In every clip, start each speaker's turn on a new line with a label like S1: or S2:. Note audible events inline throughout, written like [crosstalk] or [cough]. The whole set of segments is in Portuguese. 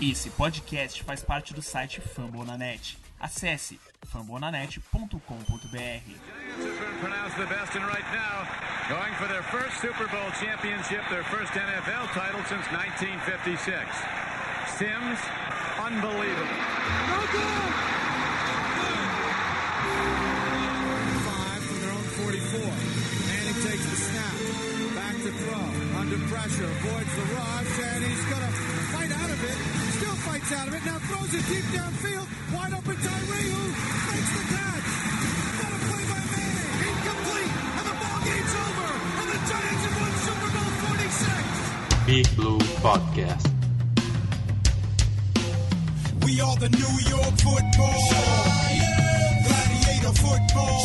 S1: Esse podcast faz parte do site Fambonanet. Acesse fambonanet.com.br.
S2: pronounced the best and right now going for their first Super Bowl championship, their first NFL title since 1956. Sims, unbelievable.
S3: Five from their own 44. Manning takes the snap. Back to throw. Under pressure. Avoids the rush. And he's going to fight out of it. Fights out of it. Now throws it deep downfield. Wide open Tyree who makes the catch. Got a play by Manning. Incomplete. And the ball game's over. And the Giants have won Super Bowl 46.
S4: Big Blue Podcast.
S3: We are the New York football. Gladiator football.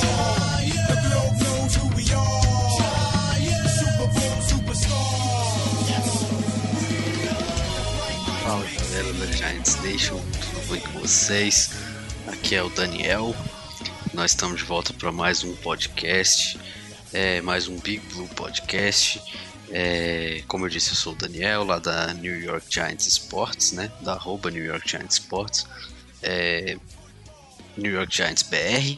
S3: The globe knows who we are. Super Bowl superstar.
S5: Fala galera da Giants Nation, tudo bem com vocês? Aqui é o Daniel. Nós estamos de volta para mais um podcast, é, mais um Big Blue Podcast. É, como eu disse, eu sou o Daniel, lá da New York Giants Sports, né? Da arroba New York Giants Sports, é, New York Giants BR.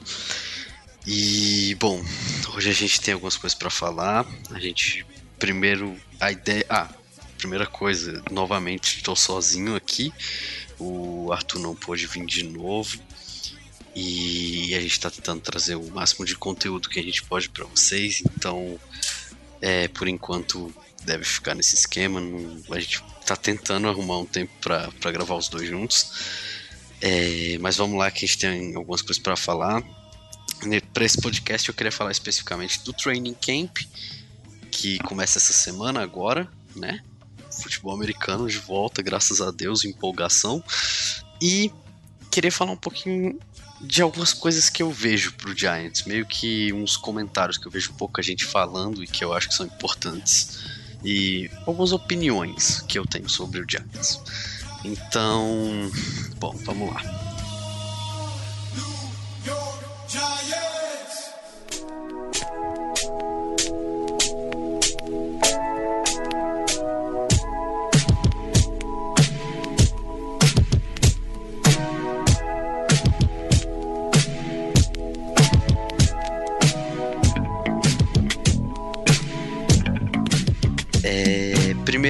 S5: E bom, hoje a gente tem algumas coisas para falar. A gente primeiro a ideia, ah, primeira coisa, novamente estou sozinho aqui. O Arthur não pôde vir de novo. E a gente está tentando trazer o máximo de conteúdo que a gente pode para vocês. Então, é, por enquanto, deve ficar nesse esquema. Não- a gente está tentando arrumar um tempo para gravar os dois juntos. É, mas vamos lá, que a gente tem algumas coisas para falar. Para esse podcast, eu queria falar especificamente do Training Camp, que começa essa semana agora, né? Futebol americano de volta, graças a Deus, empolgação. E queria falar um pouquinho de algumas coisas que eu vejo pro Giants, meio que uns comentários que eu vejo pouca gente falando e que eu acho que são importantes. E algumas opiniões que eu tenho sobre o Giants. Então, bom, vamos lá.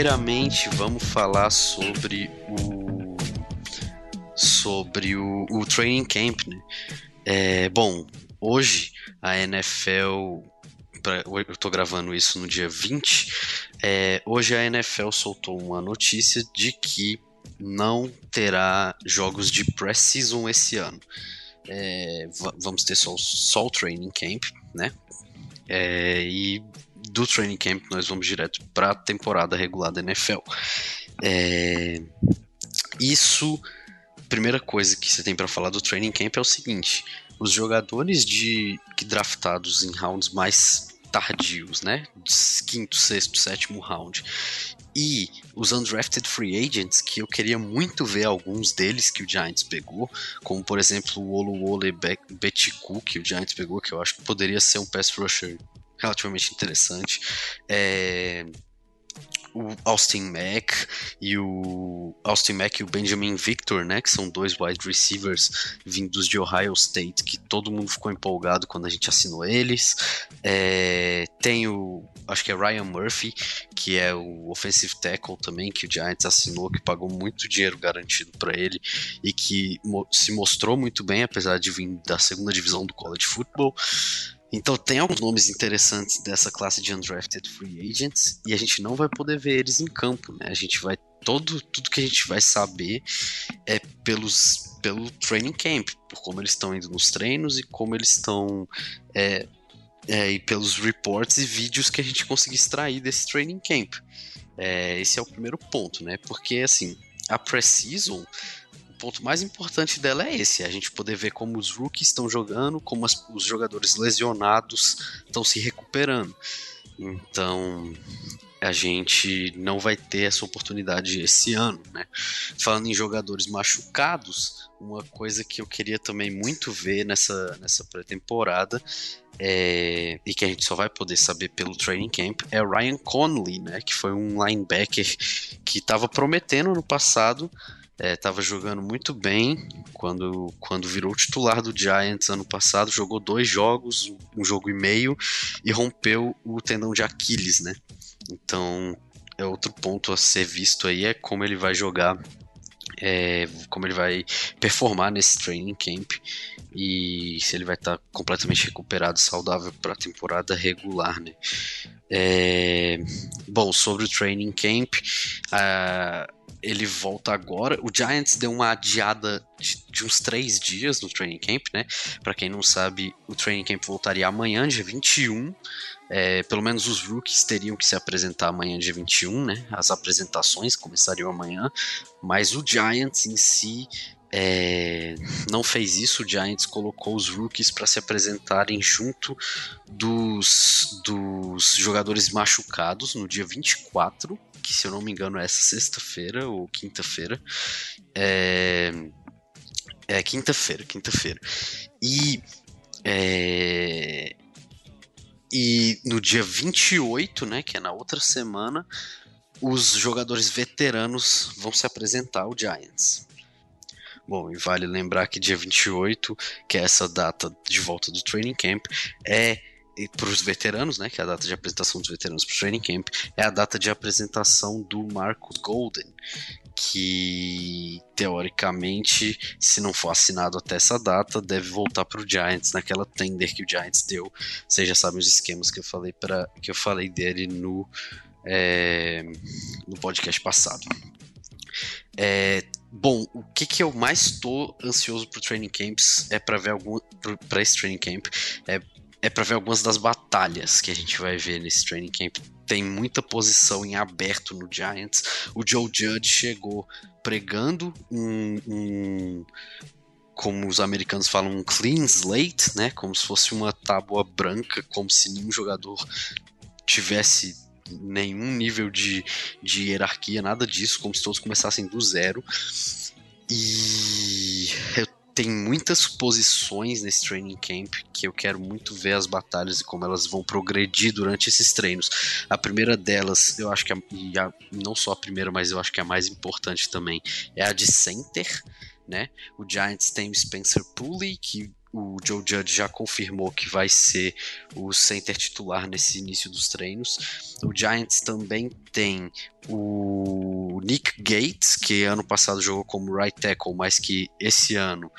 S5: Primeiramente, vamos falar sobre o sobre o, o training camp, né? É, bom, hoje a NFL, pra- eu tô gravando isso no dia 20, é, hoje a NFL soltou uma notícia de que não terá jogos de pré-season esse ano. É, va- vamos ter só, só o training camp, né? É, e do training camp nós vamos direto para a temporada regular da NFL. É, isso, primeira coisa que você tem para falar do training camp é o seguinte: os jogadores de que draftados em rounds mais tardios, né, quinto, sexto, sétimo round, e os undrafted free agents que eu queria muito ver alguns deles que o Giants pegou, como por exemplo o Oluwole Be- Betiku que o Giants pegou, que eu acho que poderia ser um pass rusher relativamente interessante. É, o Austin Mack e o Austin Mack e o Benjamin Victor, né, que são dois wide receivers vindos de Ohio State, que todo mundo ficou empolgado quando a gente assinou eles. É, tem o, acho que é Ryan Murphy, que é o offensive tackle também que o Giants assinou, que pagou muito dinheiro garantido para ele e que mo- se mostrou muito bem, apesar de vir da segunda divisão do college football. Então tem alguns nomes interessantes dessa classe de undrafted free agents e a gente não vai poder ver eles em campo, né? A gente vai todo tudo que a gente vai saber é pelos pelo training camp, por como eles estão indo nos treinos e como eles estão é, é, e pelos reports e vídeos que a gente conseguir extrair desse training camp. É, esse é o primeiro ponto, né? Porque assim a pré-season o ponto mais importante dela é esse: a gente poder ver como os rookies estão jogando, como as- os jogadores lesionados estão se recuperando. Então, a gente não vai ter essa oportunidade esse ano, né? Falando em jogadores machucados, uma coisa que eu queria também muito ver nessa, nessa pré-temporada é, e que a gente só vai poder saber pelo training camp é Ryan Conley, né? Que foi um linebacker que estava prometendo no passado estava é, jogando muito bem quando, quando virou titular do Giants ano passado, jogou dois jogos, um jogo e meio, e rompeu o tendão de Aquiles, né? Então, é outro ponto a ser visto aí é como ele vai jogar, é, como ele vai performar nesse training camp e se ele vai estar tá completamente recuperado, saudável para a temporada regular, né? É, bom, sobre o training camp, uh, ele volta agora. O Giants deu uma adiada de, de uns três dias no training camp, né? Para quem não sabe, o training camp voltaria amanhã, dia 21. É, pelo menos os rookies teriam que se apresentar amanhã, dia 21, né? As apresentações começariam amanhã, mas o Giants em si é, não fez isso. O Giants colocou os rookies para se apresentarem junto dos, dos jogadores machucados no dia 24 que se eu não me engano é essa sexta-feira ou quinta-feira. É, é quinta-feira, quinta-feira. E é, e no dia 28, né, que é na outra semana, os jogadores veteranos vão se apresentar ao Giants. Bom, e vale lembrar que dia 28, que é essa data de volta do training camp, é para os veteranos, né, que é a data de apresentação dos veteranos para o training camp, é a data de apresentação do Marcus Golden, que teoricamente, se não for assinado até essa data, deve voltar para o Giants naquela tender que o Giants deu. Vocês já sabem os esquemas que eu falei para que eu falei dele no é, no podcast passado. É, bom, o que, que eu mais estou ansioso para training camps é para ver algum para esse training camp é é para ver algumas das batalhas que a gente vai ver nesse training camp. Tem muita posição em aberto no Giants. O Joe Judge chegou pregando um, um como os americanos falam, um clean slate, né? Como se fosse uma tábua branca, como se nenhum jogador tivesse nenhum nível de, de hierarquia, nada disso, como se todos começassem do zero. E eu tem muitas posições nesse training camp que eu quero muito ver as batalhas e como elas vão progredir durante esses treinos. A primeira delas, eu acho que a, a, não só a primeira, mas eu acho que a mais importante também é a de center. Né? O Giants tem o Spencer Pulley, que o Joe Judge já confirmou que vai ser o center titular nesse início dos treinos. O Giants também tem o Nick Gates, que ano passado jogou como right tackle, mas que esse ano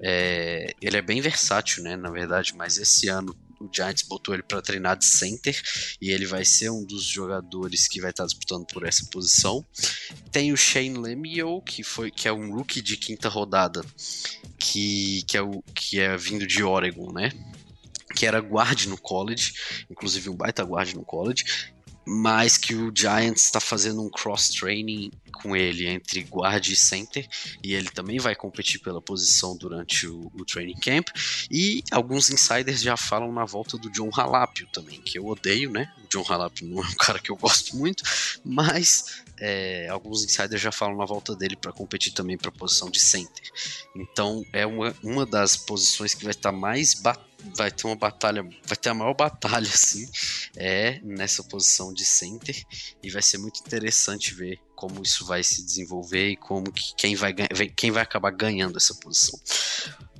S5: é, ele é bem versátil, né? Na verdade, mas esse ano o Giants botou ele para treinar de center e ele vai ser um dos jogadores que vai estar tá disputando por essa posição. Tem o Shane Lemieux, que foi que é um rookie de quinta rodada, que, que, é, o, que é vindo de Oregon, né? Que era guard no college, inclusive um baita guard no college, mas que o Giants está fazendo um cross-training com ele entre guard e center, e ele também vai competir pela posição durante o, o, training camp. E alguns insiders já falam na volta do John Halapio também, que eu odeio, né? O John Halapio não é um cara que eu gosto muito, mas é, alguns insiders já falam na volta dele para competir também para a posição de center. Então é uma, uma das posições que vai estar mais batendo vai ter uma batalha, vai ter a maior batalha assim, é nessa posição de center e vai ser muito interessante ver como isso vai se desenvolver e como que quem vai quem vai acabar ganhando essa posição.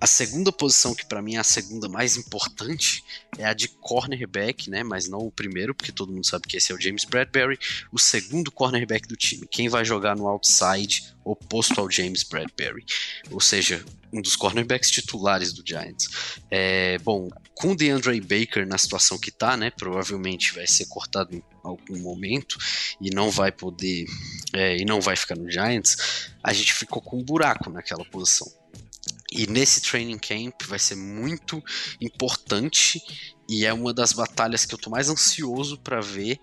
S5: A segunda posição, que para mim é a segunda mais importante, é a de cornerback, né? Mas não o primeiro, porque todo mundo sabe que esse é o James Bradbury. O segundo cornerback do time. Quem vai jogar no outside oposto ao James Bradbury. Ou seja, um dos cornerbacks titulares do Giants. É, bom, com o DeAndre Baker na situação que tá, né? Provavelmente vai ser cortado em algum momento e não vai poder. É, e não vai ficar no Giants. A gente ficou com um buraco naquela posição. E nesse training camp vai ser muito importante e é uma das batalhas que eu tô mais ansioso para ver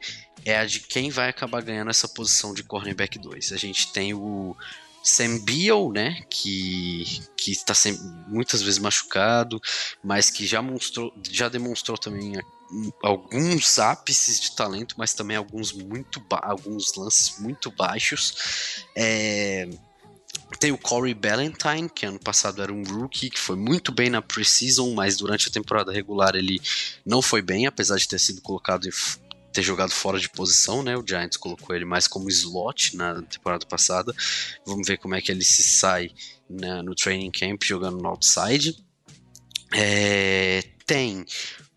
S5: é a de quem vai acabar ganhando essa posição de cornerback 2. A gente tem o Sam Beal, né, que que está sempre, muitas vezes machucado, mas que já mostrou, já demonstrou também alguns ápices de talento, mas também alguns muito alguns lances muito baixos. É, tem o Corey Ballantyne, que ano passado era um rookie, que foi muito bem na preseason, mas durante a temporada regular ele não foi bem, apesar de ter sido colocado
S6: ter jogado fora de posição, né? O Giants colocou ele mais como slot na temporada passada. Vamos ver como é que ele se sai né, no training camp jogando no outside. É, tem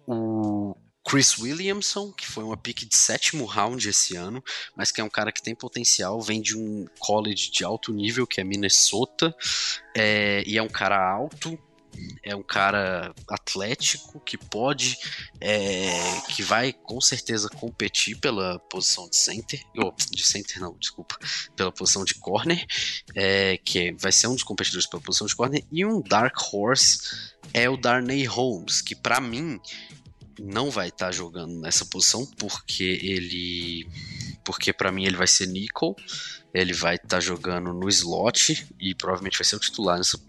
S6: o Chris Williamson, que foi uma pick de sétimo round esse ano, mas que é um cara que tem potencial, vem de um college de alto nível, que é Minnesota, é, e é um cara alto, é um cara atlético que pode, é, que vai com certeza competir pela posição de center, ou de center não, desculpa, pela posição de corner, é, que vai ser um dos competidores pela posição de corner, e um dark horse é o Darnay Holmes, que para mim não vai estar tá jogando nessa posição porque ele porque para mim ele vai ser nickel ele vai estar tá jogando no slot e provavelmente vai ser o titular nessa,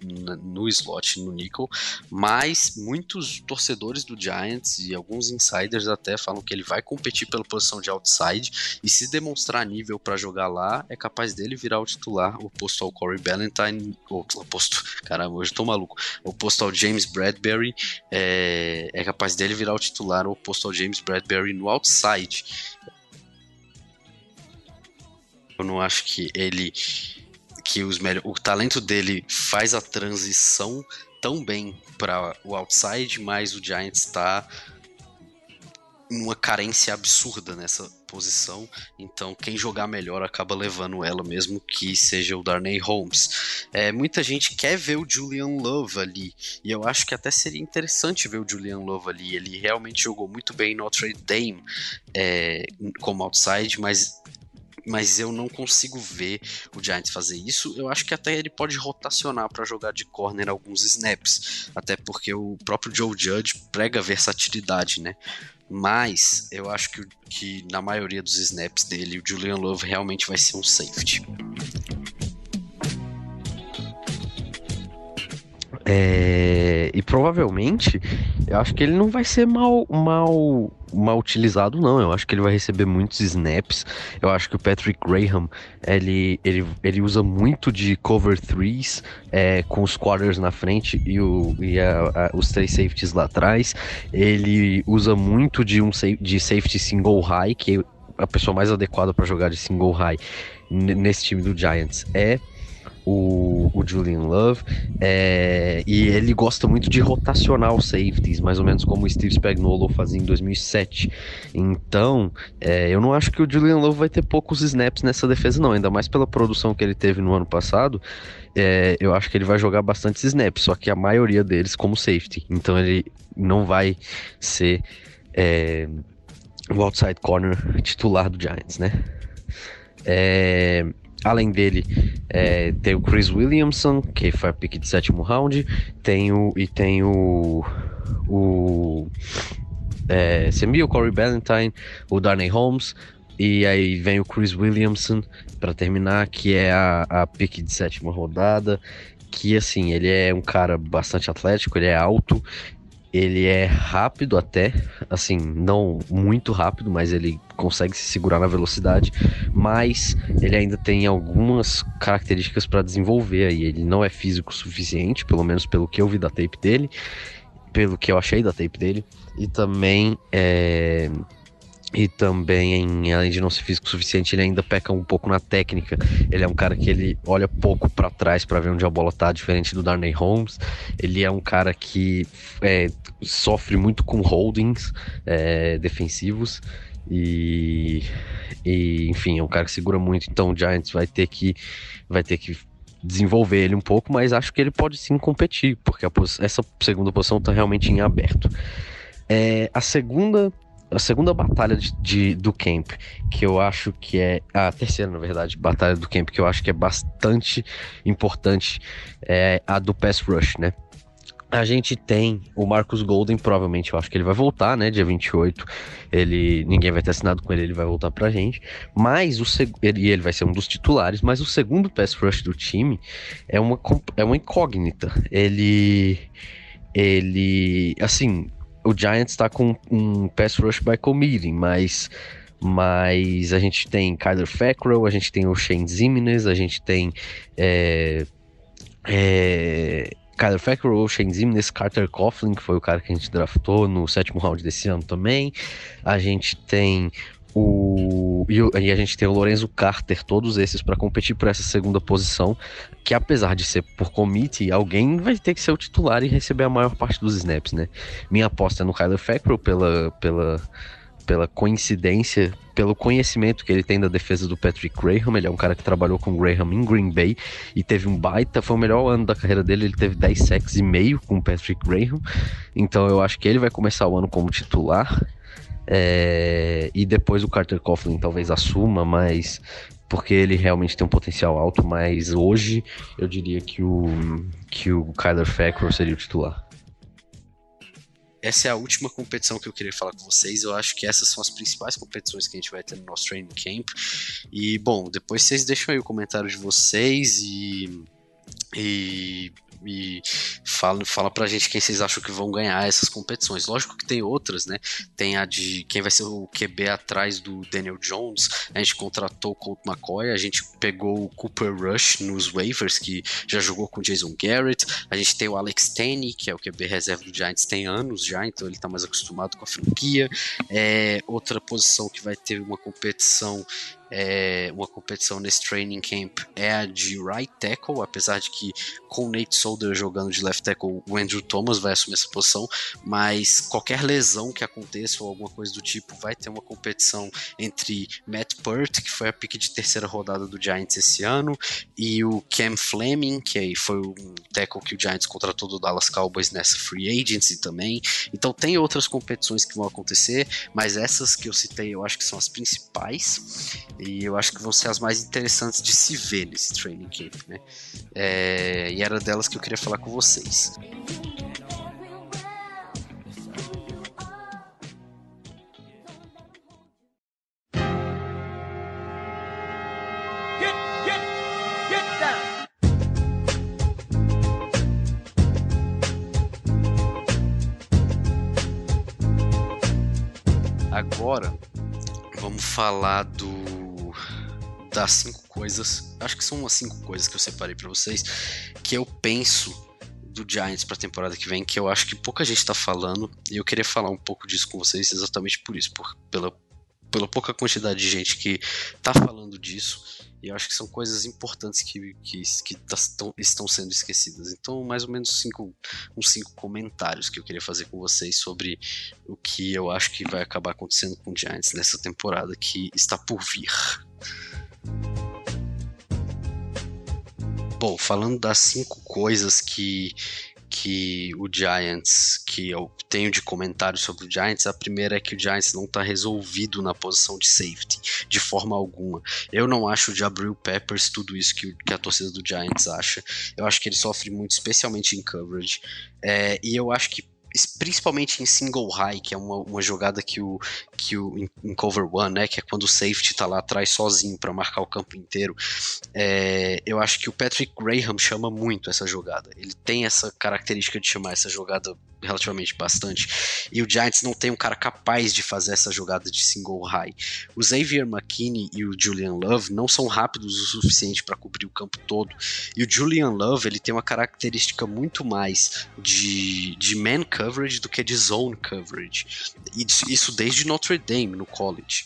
S6: no slot, no nickel. Mas muitos torcedores do Giants e alguns insiders até falam que ele vai competir pela posição de outside e se demonstrar nível para jogar lá, é capaz dele virar o titular, oposto ao Corey Ballantyne, ou oposto, caramba, hoje tô maluco, oposto ao James Bradbury, é, é capaz dele virar o titular, oposto ao James Bradbury no outside. Eu não acho que ele. que os melhor, o talento dele faz a transição tão bem para o outside, mas o Giants está numa carência absurda nessa posição, então quem jogar melhor acaba levando ela mesmo que seja o Darnay Holmes. É, muita gente quer ver o Julian Love ali, e eu acho que até seria interessante ver o Julian Love ali. Ele realmente jogou muito bem no Notre Dame é, como outside, mas mas eu não consigo ver o Giants fazer isso. Eu acho que até ele pode rotacionar para jogar de corner alguns snaps, até porque o próprio Joe Judge prega versatilidade, né? Mas eu acho que, que na maioria dos snaps dele, o Julian Love realmente vai ser um safety.
S5: É, e provavelmente, eu acho que ele não vai ser mal, mal, mal utilizado, não. Eu acho que ele vai receber muitos snaps. Eu acho que o Patrick Graham, ele, ele, ele usa muito de cover threes, é, com os quarters na frente e, o, e a, a, os três safeties lá atrás. Ele usa muito de um de safety single high, que é a pessoa mais adequada para jogar de single high nesse time do Giants é o, o Julian Love, é, e ele gosta muito de rotacionar os safeties, mais ou menos como o Steve Spagnuolo fazia em 2007. Então, é, eu não acho que o Julian Love vai ter poucos snaps nessa defesa, não, ainda mais pela produção que ele teve no ano passado. É, eu acho que ele vai jogar bastante snaps, só que a maioria deles como safety. Então, ele não vai ser é, o outside corner titular do Giants, né? É, Além dele, é, tem o Chris Williamson, que foi a pick de sétimo round, tem o, e tem o. o é, Corey Ballantyne, o Darnay Holmes, e aí vem o Chris Williamson para terminar, que é a, a pick de sétima rodada. Que assim, ele é um cara bastante atlético, ele é alto, ele é rápido até, assim, não muito rápido, mas ele consegue se segurar na velocidade, mas ele ainda tem algumas características para desenvolver aí. Ele não é físico suficiente, pelo menos pelo que eu vi da tape dele, pelo que eu achei da tape dele, e também é e também, além de não ser físico suficiente, ele ainda peca um pouco na técnica. Ele é um cara que ele olha pouco para trás para ver onde a bola tá, diferente do Darnay Holmes. Ele é um cara que é, sofre muito com holdings é, defensivos. E, e, enfim, é um cara que segura muito. Então o Giants vai ter que, vai ter que desenvolver ele um pouco, mas acho que ele pode sim competir, porque essa segunda posição está realmente em aberto. É, a segunda a segunda batalha de, de, do camp, que eu acho que é. A terceira, na verdade, batalha do camp, que eu acho que é bastante importante, é a do pass rush, né? A gente tem o Marcus Golden, provavelmente eu acho que ele vai voltar, né? Dia 28. Ele, ninguém vai ter assinado com ele, ele vai voltar pra gente. Mas o ele, ele vai ser um dos titulares, mas o segundo pass rush do time é uma, é uma incógnita. Ele. Ele. Assim, o Giants está com um pass rush by committee, mas mas a gente tem Kyler Fackrell, a gente tem o Shane Zimenez, a gente tem é, é, Kyler Fackrell, Shane Zimenez, Carter Coughlin, que foi o cara que a gente draftou no sétimo round desse ano também. A gente tem
S4: o, e, e, a gente tem o Lorenzo Carter, todos esses para competir por essa segunda posição, que apesar de ser por committee, alguém vai ter que ser o titular e receber a maior parte dos snaps, né? Minha aposta é no Kyler Fackrell pela, pela, pela coincidência, pelo conhecimento que ele tem da defesa do Patrick Graham. Ele é um cara que trabalhou com o Graham em Green Bay e teve um baita, foi o melhor ano da carreira dele. Ele teve 10 sacks e meio com o Patrick Graham. Então eu acho que ele vai começar o ano como titular. É, e depois o Carter Coughlin talvez assuma, mas porque ele realmente tem um potencial alto, mas hoje eu diria que o que o Kyler Fackrell seria o titular.
S5: Essa é a última competição que eu queria falar com vocês. Eu acho que essas são as principais competições que a gente vai ter no nosso training camp. E bom, depois vocês deixam aí o comentário de vocês e e e fala, fala pra gente quem vocês acham que vão ganhar essas competições. Lógico que tem outras, né? Tem a de quem vai ser o QB atrás do Daniel Jones. A gente contratou o Colt McCoy, a gente pegou o Cooper Rush nos waivers, que já jogou com o Jason Garrett. A gente tem o Alex Tenney, que é o QB reserva do Giants, tem anos já, então ele tá mais acostumado com a franquia. É, outra posição que vai ter uma competição é, uma competição nesse training camp é a de right tackle, apesar de que com o Nate Solder jogando de left tackle, o Andrew Thomas vai assumir essa posição, mas qualquer lesão que aconteça ou alguma coisa do tipo, vai ter uma competição entre Matt Pert, que foi a pick de terceira rodada do Giants esse ano, e o Cam Fleming, que foi um tackle que o Giants contratou do Dallas Cowboys nessa free agency também. Então tem outras competições que vão acontecer, mas essas que eu citei eu acho que são as principais. E eu acho que vão ser as mais interessantes de se ver nesse training camp, né? É, e era delas que eu queria falar com vocês. Agora vamos falar do das cinco coisas, acho que são umas cinco coisas que eu separei para vocês, que eu penso do Giants para a temporada que vem, que eu acho que pouca gente está falando, e eu queria falar um pouco disso com vocês exatamente por isso, por, pela, pela pouca quantidade de gente que está falando disso, e eu acho que são coisas importantes que, que, que tá, tão, estão sendo esquecidas. Então, mais ou menos cinco, uns cinco comentários que eu queria fazer com vocês sobre o que eu acho que vai acabar acontecendo com o Giants nessa temporada que está por vir. Bom, falando das cinco coisas que, que o Giants, que eu tenho de comentário sobre o Giants, a primeira é que o Giants não está resolvido na posição de safety, de forma alguma. Eu não acho de Abril Peppers tudo isso que, que, a torcida do Giants acha. Eu acho que ele sofre muito, especialmente em coverage. É, e eu acho que principalmente em single high, que é uma, uma jogada que o, que o em, cover one, né, que é quando o safety tá lá atrás sozinho para marcar o campo inteiro. É, eu acho que o Patrick Graham chama muito essa jogada. Ele tem essa característica de chamar essa jogada relativamente bastante. E o Giants não tem um cara capaz de fazer essa jogada de single high. O Xavier McKinney e o Julian Love não são rápidos o suficiente para cobrir o campo todo. E o Julian Love ele tem uma característica muito mais de, de man coverage do que de zone coverage. Isso desde Notre Dame no college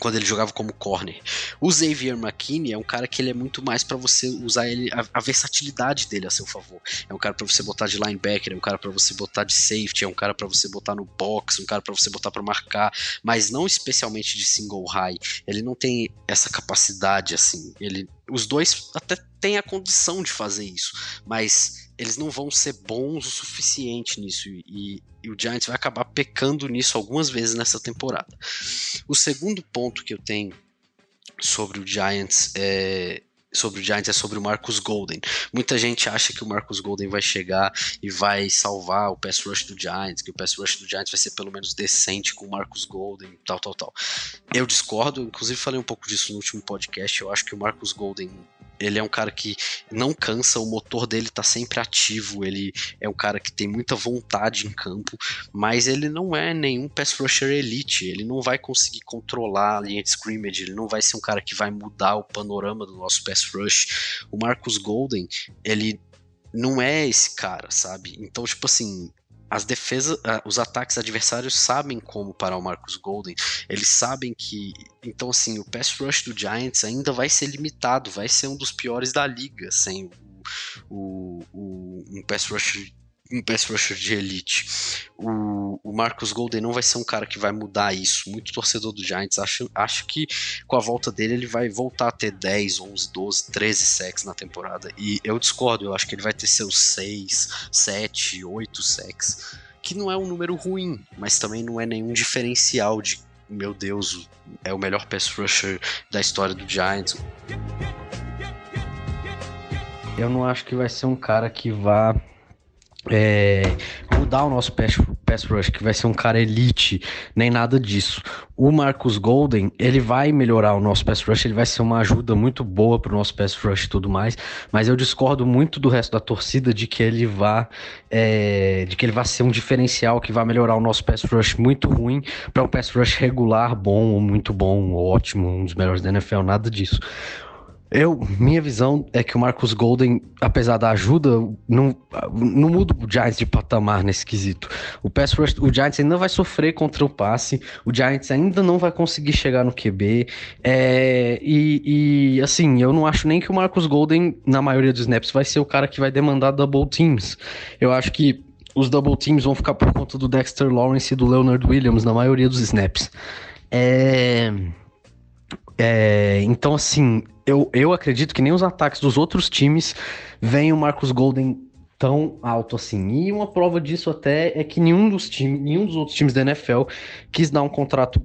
S5: quando ele jogava como corner. O Xavier McKinney é um cara que ele é muito mais para você usar ele a, a, versatilidade dele a seu favor. É um cara para você botar de linebacker, é um cara para você botar de safety, é um cara para você botar no box, um cara para você botar para marcar, mas não especialmente de single high. Ele não tem essa capacidade assim. Ele os dois até têm a condição de fazer isso, mas eles não vão ser bons o suficiente nisso e, e, o Giants vai acabar pecando nisso algumas vezes nessa temporada. O segundo ponto que eu tenho sobre o Giants é sobre o Giants é sobre o Marcus Golden. Muita gente acha que o Marcus Golden vai chegar e vai salvar o pass rush do Giants, que o pass rush do Giants vai ser pelo menos decente com o Marcus Golden, tal, tal, tal. Eu discordo, inclusive falei um pouco disso no último podcast. Eu acho que o Marcus Golden ele é um cara que não cansa, o motor dele tá sempre ativo, ele é um cara que tem muita vontade em campo, mas ele não é nenhum pass rusher elite, ele não vai conseguir controlar a linha de scrimmage, ele não vai ser um cara que vai mudar o panorama do nosso pass rush. O Marcus Golden, ele não é esse cara, sabe? Então, tipo assim,
S7: as defesas, uh, os ataques adversários sabem como parar o Marcus Golden. Eles sabem que. Então, assim, o pass rush do Giants ainda vai ser limitado, vai ser um dos piores da liga sem o, o, um pass rush um pass rusher de elite. O, o Marcus Golden não vai ser um cara que vai mudar isso. Muito torcedor do Giants acho, acho que com a volta dele ele vai voltar a ter 10, 11, 12, 13 sacks na temporada. E eu discordo, eu acho que ele vai ter seus 6, 7, 8 sacks. Que não é um número ruim, mas também não é nenhum diferencial de, meu Deus, é o melhor pass rusher da história do Giants.
S5: Eu não acho que vai ser um cara que vá é, mudar o nosso pass, rush, que vai ser um cara elite, nem nada disso. O Marcus Golden, ele vai melhorar o nosso pass rush, ele vai ser uma ajuda muito boa pro nosso pass rush e tudo mais, mas eu discordo muito do resto da torcida de que ele vá é, de que ele vai ser um diferencial que vai melhorar o nosso pass rush muito ruim para um pass rush regular, bom ou muito bom, ótimo, um dos melhores da NFL, nada disso. Eu, minha visão é que o Marcus Golden, apesar da ajuda, não, não muda o Giants de patamar nesse quesito. O pass rush, o Giants ainda vai sofrer contra o passe, o Giants ainda não vai conseguir chegar no QB. É, e, e, assim, eu não acho nem que o Marcus Golden, na maioria dos snaps, vai ser o cara que vai demandar double teams. Eu acho que os double teams vão ficar por conta do Dexter Lawrence e do Leonard Williams na maioria dos snaps. É. É, então, assim, eu, eu acredito que nem os ataques dos outros times veem o Marcus Golden tão alto assim. E uma prova disso até é que nenhum dos times, nenhum dos outros times da NFL quis dar um contrato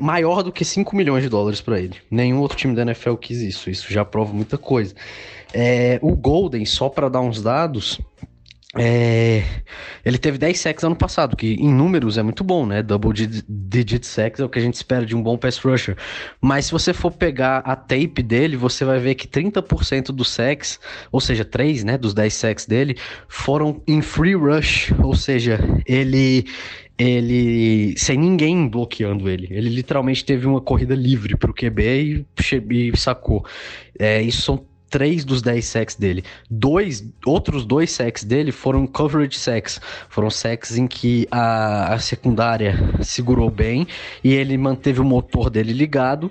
S5: maior do que 5 milhões de dólares para ele. Nenhum outro time da NFL quis isso. Isso já prova muita coisa. É, o Golden, só para dar uns dados, é, ele teve 10 sacks ano passado, que em números é muito bom, né? Double digit sacks é o que a gente espera de um bom pass rusher. Mas se você for pegar a tape dele, você vai ver que 30% dos sacks, ou seja, 3 né, dos 10 sacks dele, foram em free rush, ou seja, ele ele sem ninguém bloqueando ele. Ele literalmente teve uma corrida livre pro QB e, e sacou. É, isso são três dos dez sacks dele. Dois, outros dois sacks dele foram coverage sacks. Foram sacks em que a, a secundária segurou bem e ele manteve o motor dele ligado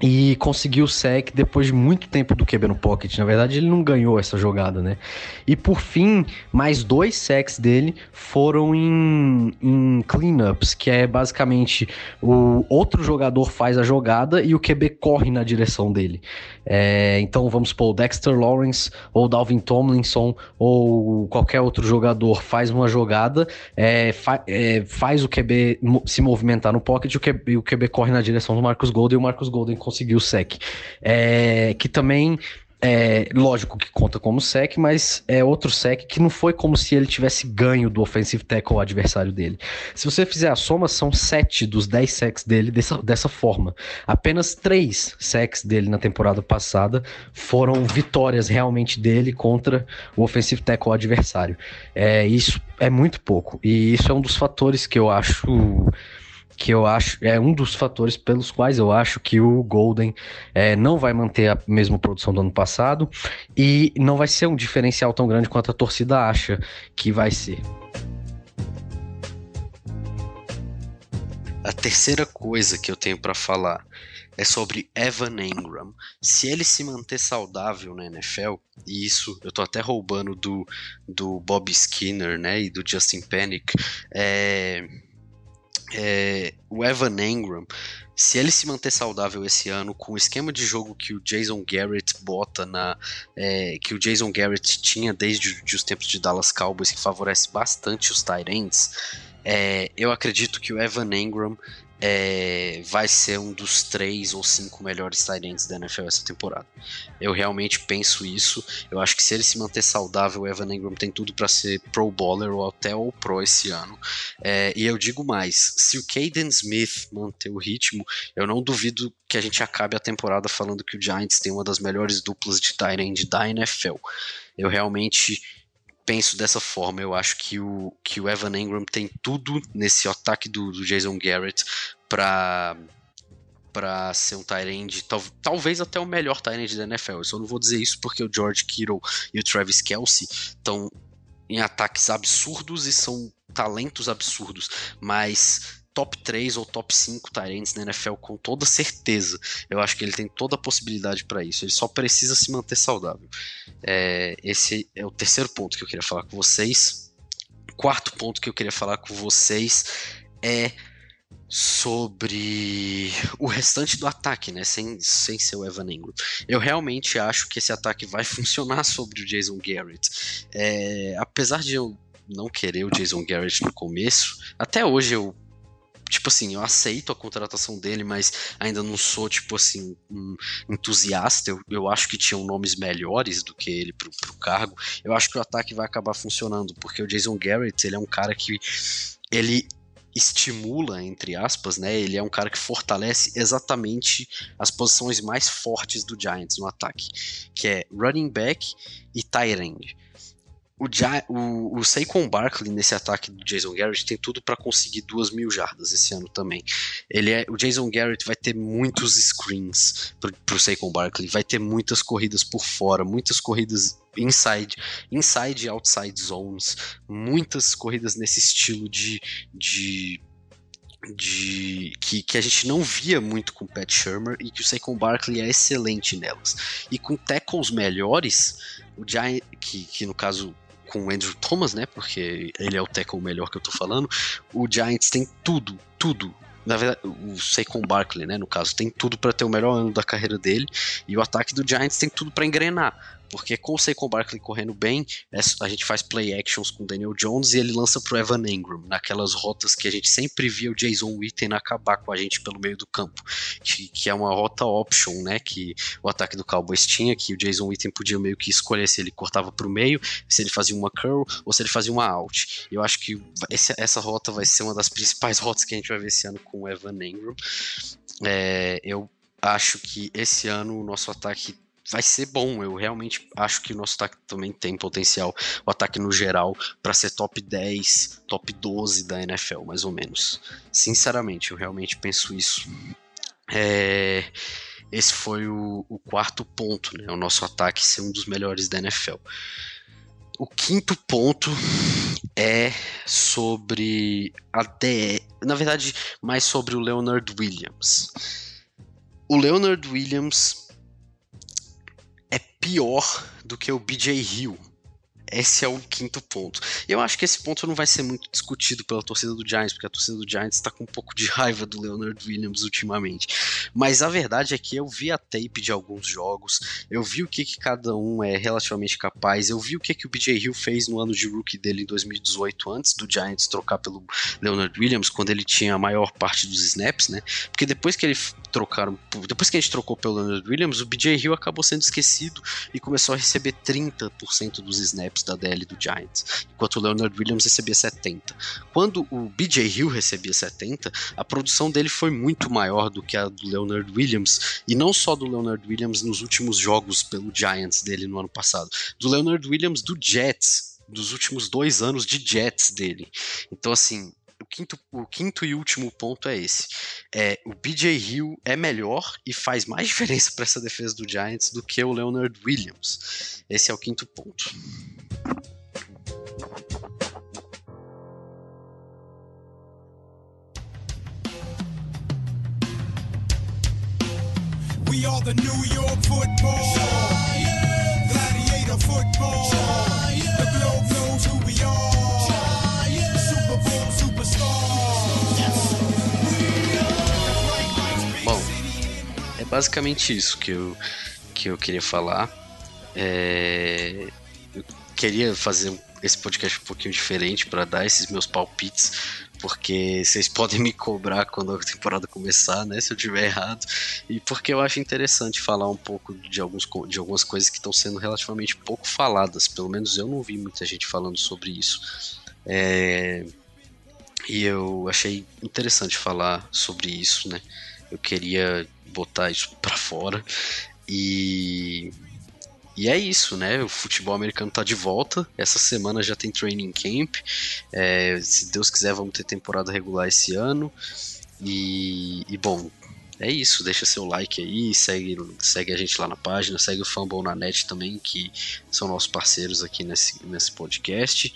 S5: e conseguiu o sec depois de muito tempo do QB no pocket. Na verdade, ele não ganhou essa jogada, né? E por fim, mais dois sacks dele foram em, em cleanups, que é basicamente o outro jogador faz a jogada e o QB corre na direção dele. É, então vamos supor, o Dexter Lawrence ou Dalvin Tomlinson ou qualquer outro jogador faz uma jogada, é, fa é, faz o QB se movimentar no pocket e o QB, o corre na direção do Marcus Golden e o Marcus Golden conseguiu o sec. É, que também é, lógico que conta como sec, mas é outro sec que não foi como se ele tivesse ganho do offensive tackle adversário dele. Se você fizer a soma, são 7 dos 10 secs dele dessa, dessa forma. Apenas 3 secs dele na temporada passada foram vitórias realmente dele contra o offensive tackle adversário. É, isso é muito pouco. E isso é um dos fatores que eu acho que eu acho é um dos fatores pelos quais eu acho que o Golden é, não vai manter a mesma produção do ano passado e não vai ser um diferencial tão grande quanto a torcida acha que vai ser.
S7: A terceira coisa que eu tenho para falar é sobre Evan Engram. Se ele se manter saudável na NFL, e isso eu tô até roubando do, do Bob Skinner, né, e do Justin Panic, é, é, o Evan Engram, se ele se manter saudável esse ano, com o esquema de jogo que o Jason Garrett bota na. É, que o Jason Garrett tinha desde os tempos de Dallas Cowboys, que favorece bastante os tight ends, é, eu acredito que o Evan Engram é, vai ser um dos três ou cinco melhores tight da NFL essa temporada. Eu realmente penso isso. Eu acho que se ele se manter saudável, o Evan Engram tem tudo para ser Pro Bowler ou até o Pro esse ano. É, e eu digo mais: se o Caden Smith manter o ritmo, eu não duvido que a gente acabe a temporada falando que o Giants tem uma das melhores duplas de tight da NFL. Eu realmente penso dessa forma. Eu acho que o, que o Evan Engram tem tudo nesse ataque do, do Jason Garrett para para ser um Tyrande, tal, talvez até o melhor Tyrande da NFL. Eu só não vou dizer isso porque o George Kittle e o Travis Kelsey estão
S5: em ataques absurdos e são talentos absurdos, mas top 3 ou top 5 Tyrants na NFL com toda certeza. Eu acho que ele tem toda a possibilidade para isso. Ele só precisa se manter saudável. É, esse é o terceiro ponto que eu queria falar com vocês. Quarto ponto que eu queria falar com vocês é sobre o restante do ataque, né? Sem, sem ser o Evan Ingram. Eu realmente acho que esse ataque vai [laughs] funcionar sobre o Jason Garrett. É, apesar de eu não querer o Jason Garrett no começo, até hoje eu tipo assim, eu aceito a contratação dele, mas ainda não sou, tipo assim, um entusiasta. Eu, eu acho que tinham nomes melhores do que ele pro, pro cargo. Eu acho que o ataque vai acabar funcionando, porque o Jason Garrett, ele é um cara que ele estimula, entre aspas, né? Ele é um cara que fortalece exatamente as posições mais fortes do Giants no ataque, que é running back e tight end. O, o, o Saquon Barkley nesse ataque do Jason Garrett tem tudo para conseguir duas mil jardas esse ano também. Ele é, o Jason Garrett vai ter muitos screens pro, pro Saquon Barkley, vai ter muitas corridas por fora, muitas corridas inside, inside e outside zones, muitas corridas nesse estilo de, de de que, que a gente não via muito com o Pat Shermer e que o Saquon Barkley é excelente nelas. E com tackles melhores, o Giant, que, que no caso com o Andrew Thomas, né? Porque ele é o tackle melhor que eu tô falando. O Giants tem tudo, tudo. Na verdade, o Saquon Barkley, né, no caso, tem tudo para ter o melhor ano da carreira dele, e o ataque do Giants tem tudo para engrenar. Porque com o Saquon Barkley correndo bem, é a gente faz play actions com o Daniel Jones e ele lança pro Evan Engram, naquelas rotas que a gente sempre via o Jason Witten acabar com a gente pelo meio do campo, que, que é uma rota option, né, que o ataque do Cowboys tinha, que o Jason Witten podia meio que escolher se ele cortava pro meio, se ele fazia uma curl ou se ele fazia uma out. Eu acho que esse, essa rota vai ser uma das principais [laughs] rotas que a gente vai ver esse ano com o Evan Engram. É, eu acho que esse ano o nosso ataque vai ser bom. Eu realmente acho que o nosso ataque também tem potencial, o ataque no geral, para ser top 10, top 12 da NFL, mais ou menos. Sinceramente, eu realmente penso isso. É, esse foi o, o, quarto ponto, né? O nosso ataque ser um dos melhores da NFL. O quinto ponto é sobre a DE, na verdade, mais sobre o Leonard Williams. O Leonard Williams pior do que o BJ Hill. Esse é o quinto ponto. Eu acho que esse ponto não vai ser muito discutido pela torcida do Giants, porque a torcida do Giants está com um pouco de [laughs] raiva do Leonard Williams ultimamente. Mas a verdade é que eu vi a tape de alguns jogos, eu vi o que, que cada um é relativamente capaz, eu vi o que, que o BJ Hill fez no ano de rookie dele em 2018, antes do Giants trocar pelo Leonard Williams, quando ele tinha a maior parte dos snaps, né? Porque depois que ele trocaram, depois que a gente trocou pelo Leonard Williams, o BJ Hill acabou sendo esquecido e começou a receber 30% dos snaps da DL do Giants, enquanto o Leonard Williams recebia 70. Quando o BJ Hill recebia 70, a produção dele foi muito maior do que a do Leonard Williams, e não só do Leonard Williams nos últimos jogos pelo Giants dele no ano passado, do Leonard Williams do Jets, dos últimos dois anos de Jets dele. Então, assim, o quinto, o quinto e último ponto é esse. É, o BJ Hill é melhor e faz mais [laughs] diferença para essa defesa do Giants do que o Leonard Williams. Esse é o quinto ponto. We are the New York football. Gladiator football. The globe knows who we are. Basicamente isso que eu, que eu queria falar. É, eu queria fazer esse podcast um pouquinho diferente para dar esses meus palpites, porque vocês [laughs] podem me cobrar quando a temporada começar, né, se eu tiver errado, e porque eu acho interessante falar um pouco de, alguns, de algumas coisas que estão sendo relativamente pouco faladas, pelo menos eu não vi muita gente falando sobre isso. É, e eu achei interessante falar sobre isso, né? Eu queria botar isso para fora. E e é isso, né? O futebol americano tá de volta. Essa semana já tem training camp. É, se Deus quiser, vamos ter temporada regular esse ano. E, e bom, é isso, deixa seu like aí, segue, segue a gente lá na página, segue o Fumble na net também, que são nossos parceiros aqui nesse, nesse podcast.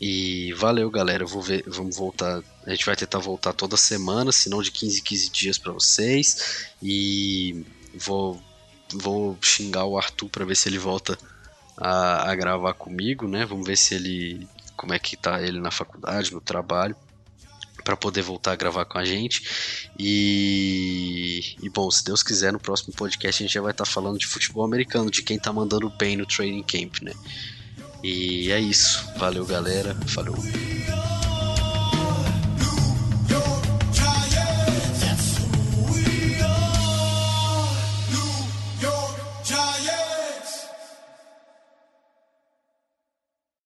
S5: E valeu, galera. Eu vou ver, vamos voltar. A gente vai tentar voltar toda semana, se não de 15 em 15 dias para vocês. E vou, vou xingar o Arthur para ver se ele volta a, a gravar comigo, né? Vamos ver se ele. como é que tá ele na faculdade, no trabalho para poder voltar a gravar com a gente. E, e, bom, se Deus quiser, no próximo podcast a gente já vai estar tá falando de futebol americano, de quem tá mandando bem no training camp, né? E é isso. Valeu, galera. Falou.